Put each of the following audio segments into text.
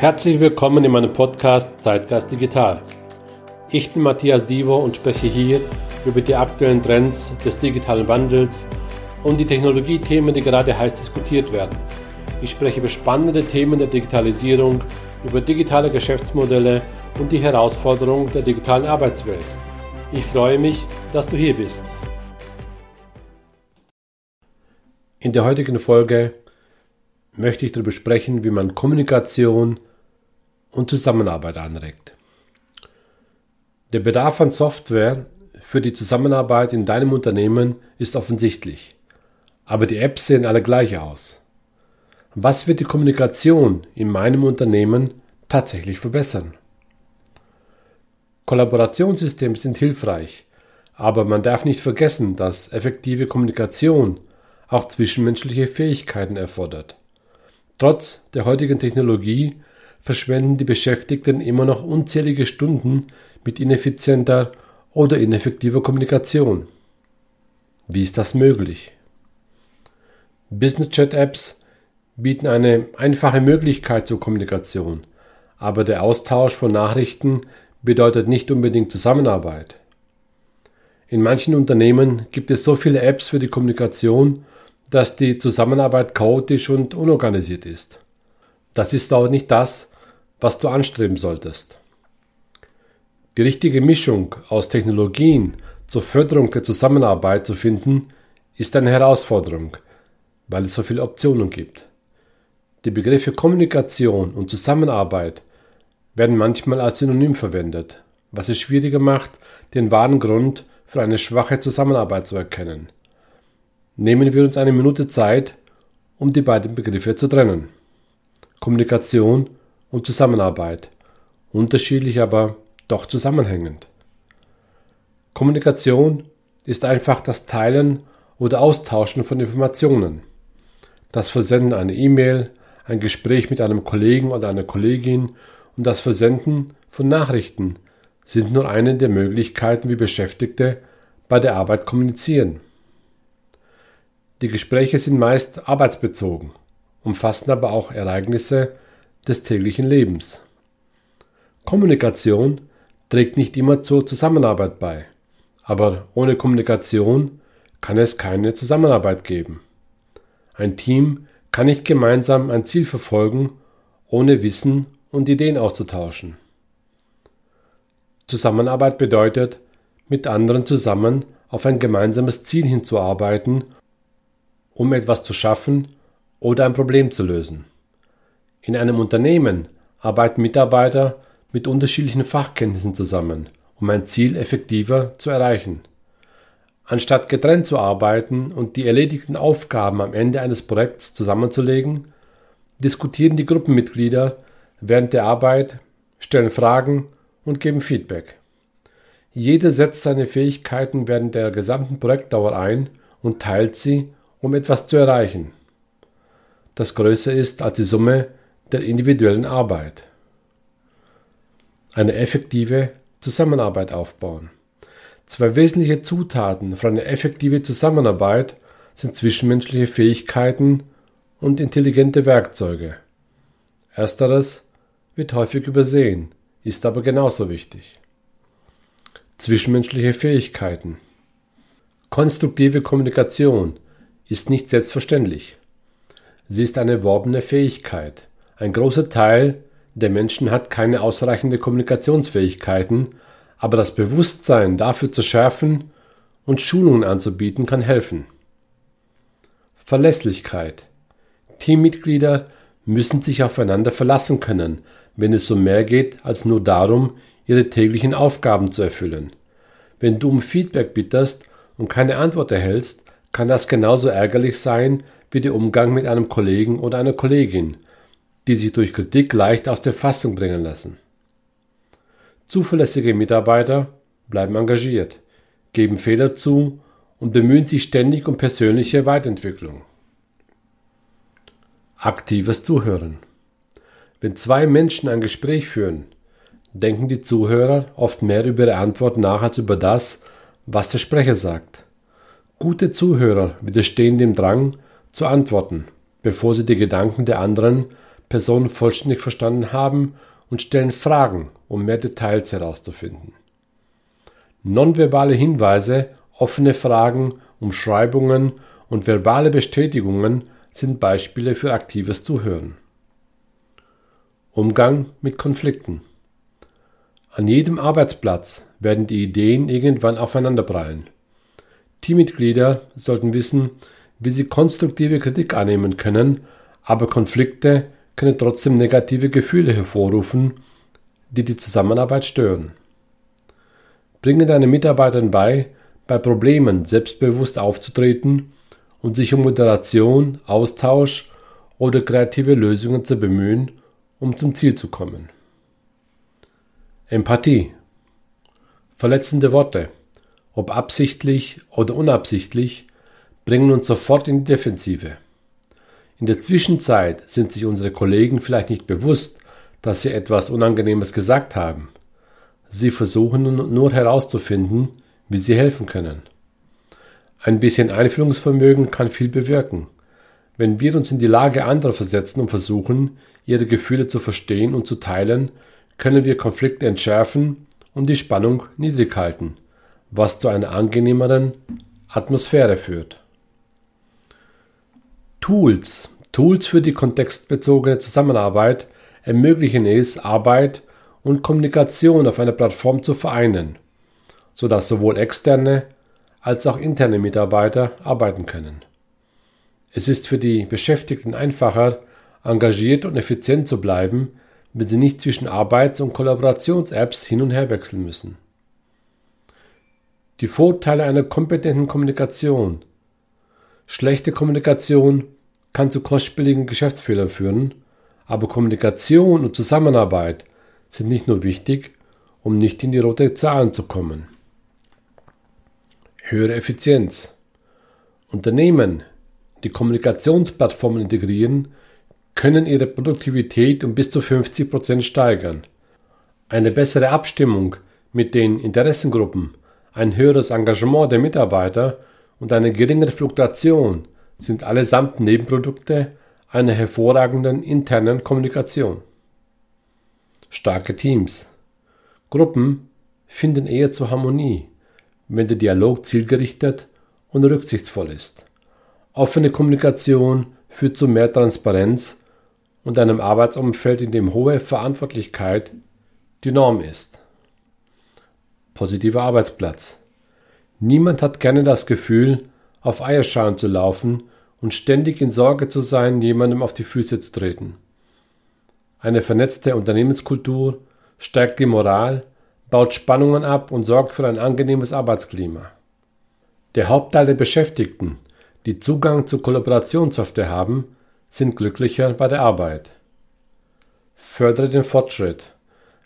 Herzlich willkommen in meinem Podcast Zeitgeist Digital. Ich bin Matthias Divo und spreche hier über die aktuellen Trends des digitalen Wandels und die Technologiethemen, die gerade heiß diskutiert werden. Ich spreche über spannende Themen der Digitalisierung, über digitale Geschäftsmodelle und die Herausforderungen der digitalen Arbeitswelt. Ich freue mich, dass du hier bist. In der heutigen Folge möchte ich darüber sprechen, wie man Kommunikation und Zusammenarbeit anregt. Der Bedarf an Software für die Zusammenarbeit in deinem Unternehmen ist offensichtlich, aber die Apps sehen alle gleich aus. Was wird die Kommunikation in meinem Unternehmen tatsächlich verbessern? Kollaborationssysteme sind hilfreich, aber man darf nicht vergessen, dass effektive Kommunikation auch zwischenmenschliche Fähigkeiten erfordert. Trotz der heutigen Technologie verschwenden die Beschäftigten immer noch unzählige Stunden mit ineffizienter oder ineffektiver Kommunikation. Wie ist das möglich? Business Chat Apps bieten eine einfache Möglichkeit zur Kommunikation, aber der Austausch von Nachrichten bedeutet nicht unbedingt Zusammenarbeit. In manchen Unternehmen gibt es so viele Apps für die Kommunikation dass die Zusammenarbeit chaotisch und unorganisiert ist. Das ist auch nicht das, was du anstreben solltest. Die richtige Mischung aus Technologien zur Förderung der Zusammenarbeit zu finden, ist eine Herausforderung, weil es so viele Optionen gibt. Die Begriffe Kommunikation und Zusammenarbeit werden manchmal als Synonym verwendet, was es schwieriger macht, den wahren Grund für eine schwache Zusammenarbeit zu erkennen. Nehmen wir uns eine Minute Zeit, um die beiden Begriffe zu trennen. Kommunikation und Zusammenarbeit. Unterschiedlich, aber doch zusammenhängend. Kommunikation ist einfach das Teilen oder Austauschen von Informationen. Das Versenden einer E-Mail, ein Gespräch mit einem Kollegen oder einer Kollegin und das Versenden von Nachrichten sind nur eine der Möglichkeiten, wie Beschäftigte bei der Arbeit kommunizieren. Die Gespräche sind meist arbeitsbezogen, umfassen aber auch Ereignisse des täglichen Lebens. Kommunikation trägt nicht immer zur Zusammenarbeit bei, aber ohne Kommunikation kann es keine Zusammenarbeit geben. Ein Team kann nicht gemeinsam ein Ziel verfolgen, ohne Wissen und Ideen auszutauschen. Zusammenarbeit bedeutet, mit anderen zusammen auf ein gemeinsames Ziel hinzuarbeiten um etwas zu schaffen oder ein Problem zu lösen. In einem Unternehmen arbeiten Mitarbeiter mit unterschiedlichen Fachkenntnissen zusammen, um ein Ziel effektiver zu erreichen. Anstatt getrennt zu arbeiten und die erledigten Aufgaben am Ende eines Projekts zusammenzulegen, diskutieren die Gruppenmitglieder während der Arbeit, stellen Fragen und geben Feedback. Jeder setzt seine Fähigkeiten während der gesamten Projektdauer ein und teilt sie um etwas zu erreichen, das größer ist als die Summe der individuellen Arbeit. Eine effektive Zusammenarbeit aufbauen. Zwei wesentliche Zutaten für eine effektive Zusammenarbeit sind zwischenmenschliche Fähigkeiten und intelligente Werkzeuge. Ersteres wird häufig übersehen, ist aber genauso wichtig. Zwischenmenschliche Fähigkeiten. Konstruktive Kommunikation ist nicht selbstverständlich. Sie ist eine erworbene Fähigkeit. Ein großer Teil der Menschen hat keine ausreichende Kommunikationsfähigkeiten, aber das Bewusstsein dafür zu schärfen und Schulungen anzubieten kann helfen. Verlässlichkeit. Teammitglieder müssen sich aufeinander verlassen können, wenn es um mehr geht als nur darum, ihre täglichen Aufgaben zu erfüllen. Wenn du um Feedback bitterst und keine Antwort erhältst, kann das genauso ärgerlich sein wie der Umgang mit einem Kollegen oder einer Kollegin, die sich durch Kritik leicht aus der Fassung bringen lassen. Zuverlässige Mitarbeiter bleiben engagiert, geben Fehler zu und bemühen sich ständig um persönliche Weiterentwicklung. Aktives Zuhören. Wenn zwei Menschen ein Gespräch führen, denken die Zuhörer oft mehr über ihre Antwort nach als über das, was der Sprecher sagt. Gute Zuhörer widerstehen dem Drang zu antworten, bevor sie die Gedanken der anderen Person vollständig verstanden haben und stellen Fragen, um mehr Details herauszufinden. Nonverbale Hinweise, offene Fragen, Umschreibungen und verbale Bestätigungen sind Beispiele für aktives Zuhören. Umgang mit Konflikten. An jedem Arbeitsplatz werden die Ideen irgendwann aufeinanderprallen. Teammitglieder sollten wissen, wie sie konstruktive Kritik annehmen können, aber Konflikte können trotzdem negative Gefühle hervorrufen, die die Zusammenarbeit stören. Bringe deinen Mitarbeitern bei, bei Problemen selbstbewusst aufzutreten und sich um Moderation, Austausch oder kreative Lösungen zu bemühen, um zum Ziel zu kommen. Empathie. Verletzende Worte, ob absichtlich oder unabsichtlich, bringen uns sofort in die Defensive. In der Zwischenzeit sind sich unsere Kollegen vielleicht nicht bewusst, dass sie etwas Unangenehmes gesagt haben. Sie versuchen nur herauszufinden, wie sie helfen können. Ein bisschen Einfühlungsvermögen kann viel bewirken. Wenn wir uns in die Lage anderer versetzen und versuchen, ihre Gefühle zu verstehen und zu teilen, können wir Konflikte entschärfen und die Spannung niedrig halten, was zu einer angenehmeren Atmosphäre führt. Tools, Tools für die kontextbezogene Zusammenarbeit ermöglichen es, Arbeit und Kommunikation auf einer Plattform zu vereinen, sodass sowohl externe als auch interne Mitarbeiter arbeiten können. Es ist für die Beschäftigten einfacher, engagiert und effizient zu bleiben, wenn sie nicht zwischen Arbeits- und Kollaborations-Apps hin und her wechseln müssen. Die Vorteile einer kompetenten Kommunikation. Schlechte Kommunikation kann zu kostspieligen Geschäftsfehlern führen, aber Kommunikation und Zusammenarbeit sind nicht nur wichtig, um nicht in die rote Zahlen zu kommen. Höhere Effizienz. Unternehmen, die Kommunikationsplattformen integrieren, können ihre Produktivität um bis zu 50 Prozent steigern. Eine bessere Abstimmung mit den Interessengruppen, ein höheres Engagement der Mitarbeiter und eine geringere Fluktuation sind allesamt Nebenprodukte einer hervorragenden internen Kommunikation. Starke Teams. Gruppen finden eher zur Harmonie, wenn der Dialog zielgerichtet und rücksichtsvoll ist. Offene Kommunikation führt zu mehr Transparenz und einem Arbeitsumfeld, in dem hohe Verantwortlichkeit die Norm ist. Positiver Arbeitsplatz. Niemand hat gerne das Gefühl, auf Eierschalen zu laufen und ständig in Sorge zu sein, jemandem auf die Füße zu treten. Eine vernetzte Unternehmenskultur stärkt die Moral, baut Spannungen ab und sorgt für ein angenehmes Arbeitsklima. Der Hauptteil der Beschäftigten, die Zugang zu Kollaborationssoftware haben, sind glücklicher bei der Arbeit. Fördere den Fortschritt.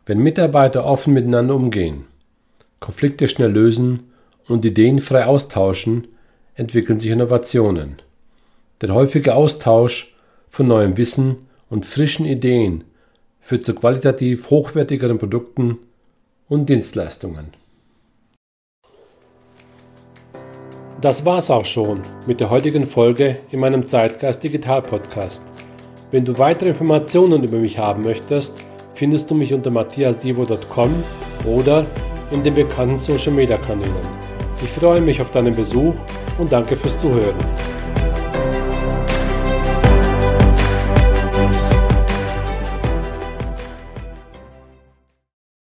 Wenn Mitarbeiter offen miteinander umgehen, Konflikte schnell lösen und Ideen frei austauschen, entwickeln sich Innovationen. Der häufige Austausch von neuem Wissen und frischen Ideen führt zu qualitativ hochwertigeren Produkten und Dienstleistungen. Das war's auch schon mit der heutigen Folge in meinem Zeitgeist Digital Podcast. Wenn du weitere Informationen über mich haben möchtest, findest du mich unter matthiasdivo.com oder in den bekannten Social Media Kanälen. Ich freue mich auf deinen Besuch und danke fürs Zuhören.